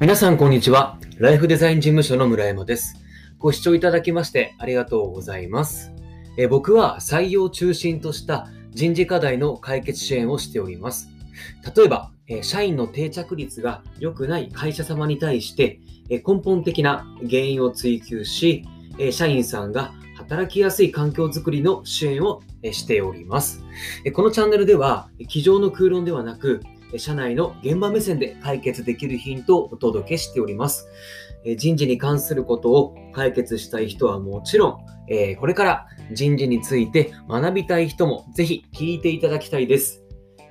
皆さん、こんにちは。ライフデザイン事務所の村山です。ご視聴いただきましてありがとうございます。え僕は採用を中心とした人事課題の解決支援をしております。例えば、え社員の定着率が良くない会社様に対して、え根本的な原因を追求し、え社員さんが働きやすい環境づくりの支援をしております。えこのチャンネルでは、机上の空論ではなく、社内の現場目線で解決できるヒントをお届けしております。え人事に関することを解決したい人はもちろん、えーこれから人事について学びたい人もぜひ聞いていただきたいです。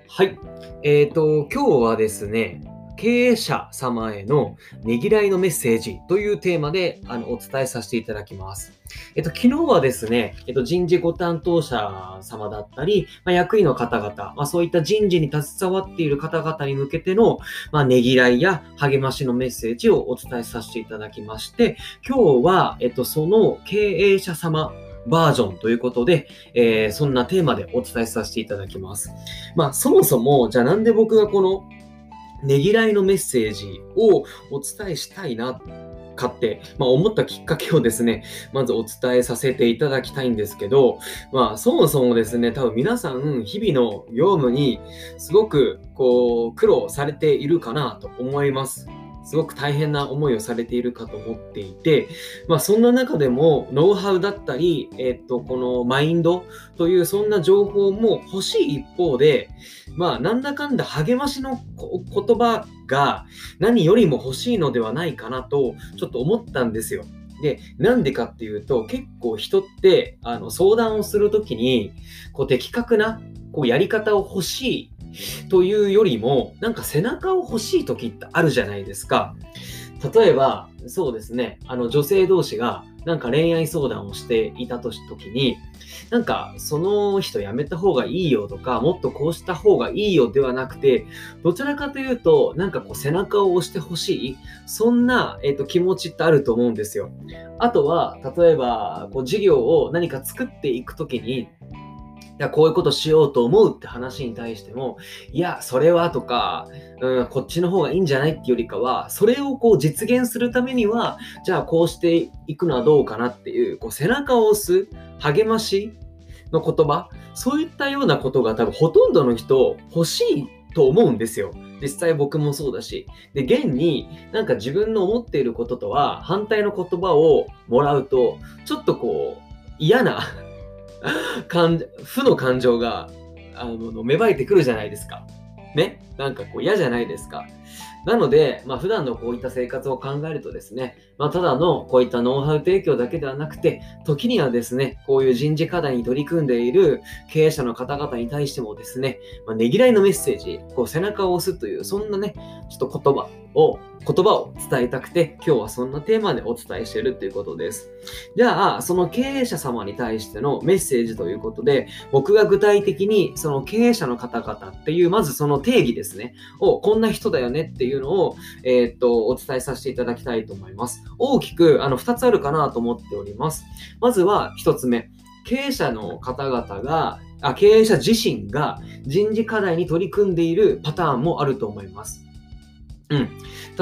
はい。えっ、と、今日はですね、経営者様へのねぎらいのメッセージというテーマであのお伝えさせていただきます。えっと、昨日はですね、えっと、人事ご担当者様だったり、まあ、役員の方々、まあ、そういった人事に携わっている方々に向けての、まあ、ねぎらいや励ましのメッセージをお伝えさせていただきまして、今日は、えっと、その経営者様バージョンということで、えーそんなテーマでお伝えさせていただきます。まあ、そもそも、じゃあなんで僕がこのねぎらいのメッセージをお伝えしたいなかって、まあ、思ったきっかけをですね、まずお伝えさせていただきたいんですけど、まあ、そもそもですね、多分皆さん、日々の業務にすごくこう苦労されているかなと思います。すごく大変な思いをされているかと思っていて、まあ、そんな中でもノウハウだったり、えっと、このマインドというそんな情報も欲しい一方で、まあ、なんだかんだ励ましの言葉が何よりも欲しいのではないかなとちょっと思ったんですよ。で、なんでかっていうと、結構人ってあの相談をするときに、こう的確なこうやり方を欲しいというよりも、なんか背中を欲しい時ってあるじゃないですか。例えば、そうですね、あの女性同士がなんか恋愛相談をしていた時に、なんかその人やめた方がいいよとか、もっとこうした方がいいよではなくて、どちらかというと、なんかこう背中を押してほしい、そんな、えっと気持ちってあると思うんですよ。あとは、例えば、こう事業を何か作っていくときに、いや、こういうことしようと思うって話に対しても、いや、それはとか、うん、こっちの方がいいんじゃないっていうよりかは、それをこう実現するためには、じゃあこうしていくのはどうかなっていう、こう背中を押す、励ましの言葉、そういったようなことが多分ほとんどの人欲しいと思うんですよ。実際僕もそうだし。で、現になんか自分の思っていることとは反対の言葉をもらうと、ちょっとこう嫌な感負の感情があの芽生えてくるじゃないですか。ね？なんかこう嫌じゃないですか。なので、まあ普段のこういった生活を考えるとですね、まあただのこういったノウハウ提供だけではなくて、時にはですね、こういう人事課題に取り組んでいる経営者の方々に対してもですね、まあ、ねぎらいのメッセージ、こう背中を押すという、そんなね、ちょっと言葉を、言葉を伝えたくて、今日はそんなテーマでお伝えしているということです。じゃあ、その経営者様に対してのメッセージということで、僕が具体的にその経営者の方々っていう、まずその定義ですね、を、こんな人だよねっていうのを、えーっと、お伝えさせていただきたいと思います。大きく、あの、2つあるかなと思っております。まずは1つ目。経営者の方々が、あ経営者自身が人事課題に取り組んでいるパターンもあると思います。うん。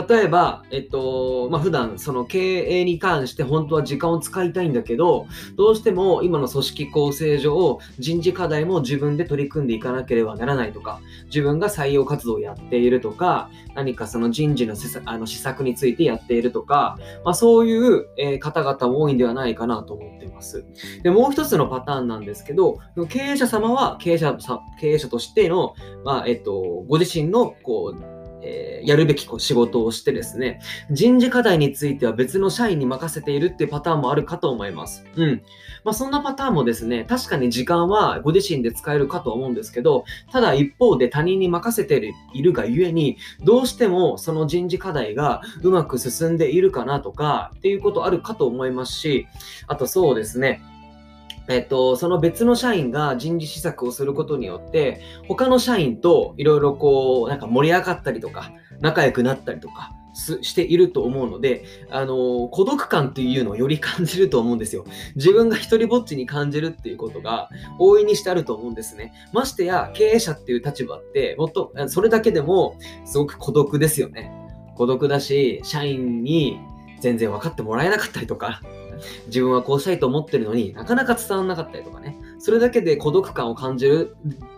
例えば、えっと、まあ、普段その経営に関して本当は時間を使いたいんだけど、どうしても今の組織構成上、人事課題も自分で取り組んでいかなければならないとか、自分が採用活動をやっているとか、何かその人事の施策あの施策についてやっているとか、まあ、そういう、方々も多いんではないかなと思っています。で、もう一つのパターンなんですけど、経営者様は経営者経営者としての、まあ、えっと、ご自身の、こう、えーやるべき仕事をしてですね、人事課題については別の社員に任せているっていうパターンもあるかと思います。うん。まあ、そんなパターンもですね、確かに時間はご自身で使えるかと思うんですけど、ただ一方で他人に任せているがゆえに、どうしてもその人事課題がうまく進んでいるかなとかっていうことあるかと思いますし、あとそうですね、えっと、その別の社員が人事施策をすることによって、他の社員といろいろこう、なんか盛り上がったりとか、仲良くなったりとか、していると思うので、あの孤独感というのをより感じると思うんですよ。自分が一人ぼっちに感じるっていうことが大いにしてあると思うんですね。ましてや経営者っていう立場って、もっと、それだけでもすごく孤独ですよね。孤独だし、社員に全然分かってもらえなかったりとか、自分はこうしたいと思ってるのになかなか伝わらなかったりとかね、それだけで孤独感を感じる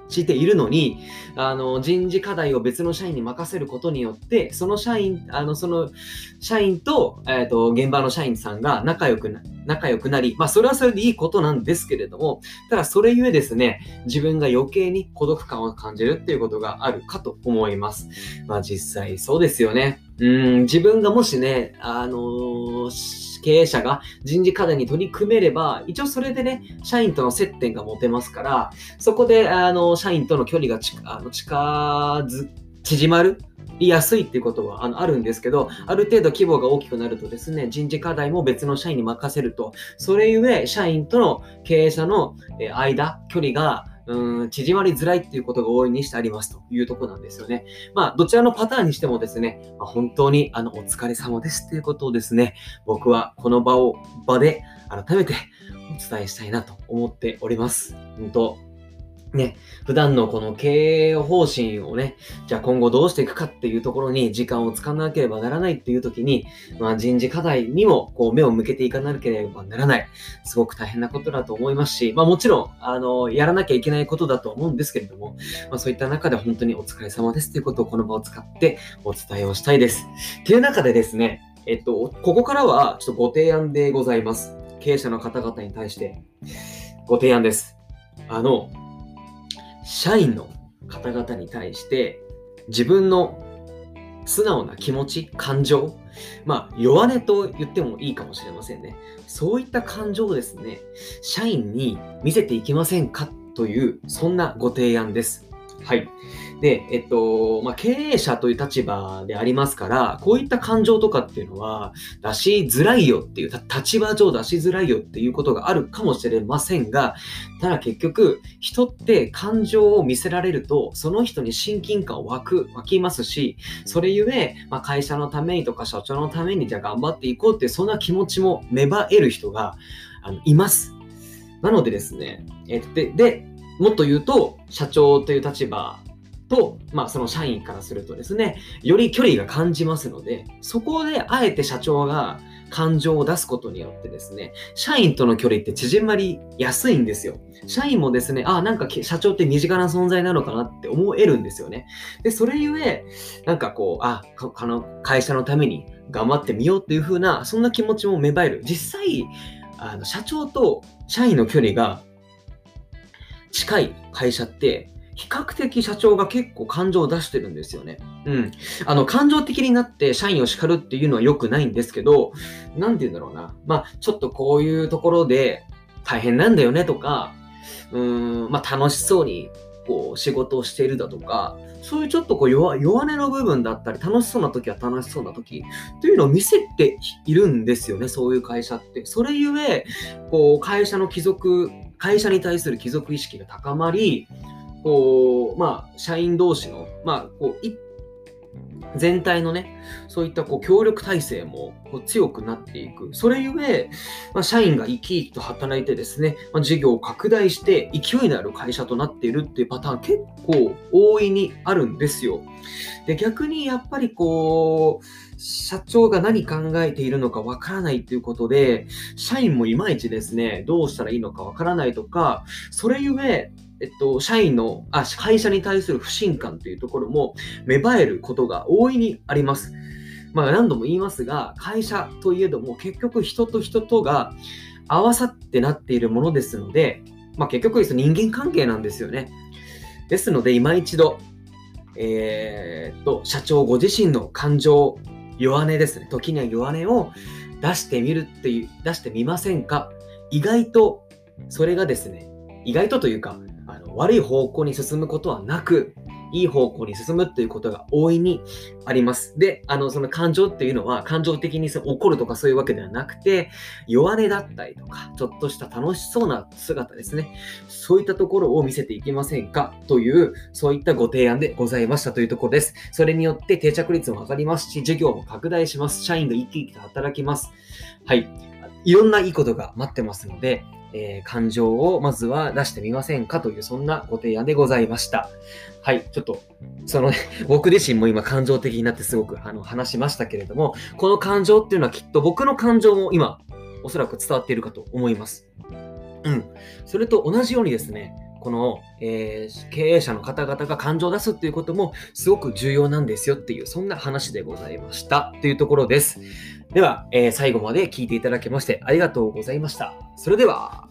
しているのに、あの、人事課題を別の社員に任せることによって、その社員、あの、その社員と、え、ー、と、現場の社員さんが仲良くな、仲良くなり、まあ、それはそれでいいことなんですけれども、ただそれゆえですね、自分が余計に孤独感を感じるっていうことがあるかと思います。まあ、実際そうですよね。うん、自分がもしね、あのー経営者が人事課題に取り組めれば、一応それでね、社員との接点が持てますから、そこで、あの、社員との距離があの近づ、縮まるりやすいっていうことはあのあるんですけど、ある程度規模が大きくなるとですね、人事課題も別の社員に任せると、それゆえ、社員との経営者の間、距離がうん、縮まりづらいっていうことが多いにしてありますというとこなんですよね。まあ、どちらのパターンにしてもですね、まあ、本当にあの、お疲れ様ですっていうことをですね、僕はこの場を、場で改めてお伝えしたいなと思っております。本当ね、普段のこの経営方針をね、じゃあ今後どうしていくかっていうところに時間を使わなければならないっていう時に、まあ人事課題にもこう目を向けていかなければならない。すごく大変なことだと思いますし、まあもちろん、あの、やらなきゃいけないことだと思うんですけれども、まあそういった中で本当にお疲れ様ですということをこの場を使ってお伝えをしたいです。っていう中でですね、えっと、ここからはちょっとご提案でございます。経営者の方々に対してご提案です。あの、社員の方々に対して自分の素直な気持ち、感情、まあ、弱音と言ってもいいかもしれませんね。そういった感情をですね、社員に見せていきませんかという、そんなご提案です。はい。で、えっと、まあ、経営者という立場でありますから、こういった感情とかっていうのは出しづらいよっていう、立場上出しづらいよっていうことがあるかもしれませんが、ただ結局、人って感情を見せられると、その人に親近感を湧く、湧きますし、それゆえ、まあ、会社のためにとか社長のためにじゃあ頑張っていこうってう、そんな気持ちも芽生える人があのいます。なのでですね、えで、で、もっと言うと、社長という立場と、まあ、その社員からするとですね、より距離が感じますので、そこであえて社長が感情を出すことによってですね、社員との距離って縮まりやすいんですよ。社員もですね、ああ、なんか社長って身近な存在なのかなって思えるんですよね。で、それゆえ、なんかこう、あ、あの会社のために頑張ってみようっていう風な、そんな気持ちも芽生える。実際、あの社長と社員の距離が近い会社って比較的社長が結構感情を出してるんですよね。うん。あの、感情的になって社員を叱るっていうのは良くないんですけど、なんて言うんだろうな。まあ、ちょっとこういうところで大変なんだよねとか、うーん、まあ、楽しそうにこう仕事をしているだとか、そういうちょっとこう弱弱音の部分だったり、楽しそうな時は楽しそうな時というのを見せているんですよね、そういう会社って。それゆえ、こう会社の貴族、会社に対する貴族意識が高まり、こう、まあ、社員同士の、まあ、こう、全体のね、そういったこう協力体制もこう強くなっていく。それゆえ、まあ、社員が生き生きと働いてですね、まあ、事業を拡大して勢いのある会社となっているっていうパターン結構大いにあるんですよ。で、逆にやっぱりこう、社長が何考えているのかわからないっていうことで、社員もいまいちですね、どうしたらいいのかわからないとか、それゆえ、えっと、社員の、あ、会社に対する不信感というところも芽生えることが大いにあります。まあ何度も言いますが、会社といえども結局人と人とが合わさってなっているものですので、まあ結局人間関係なんですよね。ですので今一度、えー、っと、社長ご自身の感情、弱音ですね。時には弱音を出してみるっていう、出してみませんか？意外と、それがですね、意外とというか、あの悪い方向に進むことはなく、いい方向に進むということが大いにあります。で、あの、その感情っていうのは、感情的に怒るとかそういうわけではなくて、弱音だったりとか、ちょっとした楽しそうな姿ですね。そういったところを見せていきませんか？という、そういったご提案でございましたというところです。それによって定着率も上がりますし、授業も拡大します。社員が生き生きと働きます。はい。いろんないいことが待ってますので、えー、感情をまずは出してみませんかという、そんなご提案でございました。はい、ちょっと、そのね、僕自身も今感情的になってすごくあの話しましたけれども、この感情っていうのはきっと僕の感情も今、おそらく伝わっているかと思います。うん。それと同じようにですね、この、えー、経営者の方々が感情を出すっていうこともすごく重要なんですよっていう、そんな話でございましたというところです。では、えー、最後まで聞いていただきましてありがとうございました。それでは。